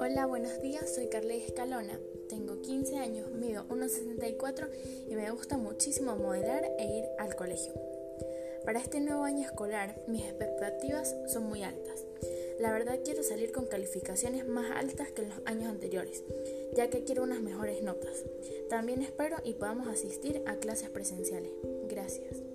Hola, buenos días, soy Carly Escalona, tengo 15 años, mido 1,64 y me gusta muchísimo modelar e ir al colegio. Para este nuevo año escolar, mis expectativas son muy altas. La verdad quiero salir con calificaciones más altas que en los años anteriores, ya que quiero unas mejores notas. También espero y podamos asistir a clases presenciales. Gracias.